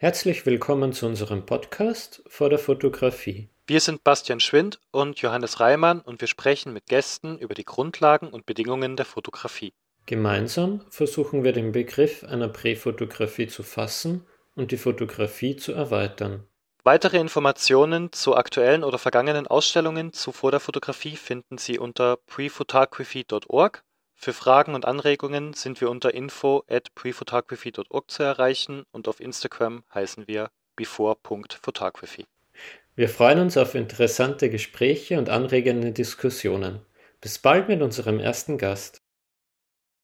Herzlich willkommen zu unserem Podcast vor der Fotografie. Wir sind Bastian Schwind und Johannes Reimann und wir sprechen mit Gästen über die Grundlagen und Bedingungen der Fotografie. Gemeinsam versuchen wir den Begriff einer Präfotografie zu fassen und die Fotografie zu erweitern. Weitere Informationen zu aktuellen oder vergangenen Ausstellungen zu vor der Fotografie finden Sie unter prefotography.org für Fragen und Anregungen sind wir unter info at prephotography.org zu erreichen und auf Instagram heißen wir before.photography. Wir freuen uns auf interessante Gespräche und anregende Diskussionen. Bis bald mit unserem ersten Gast.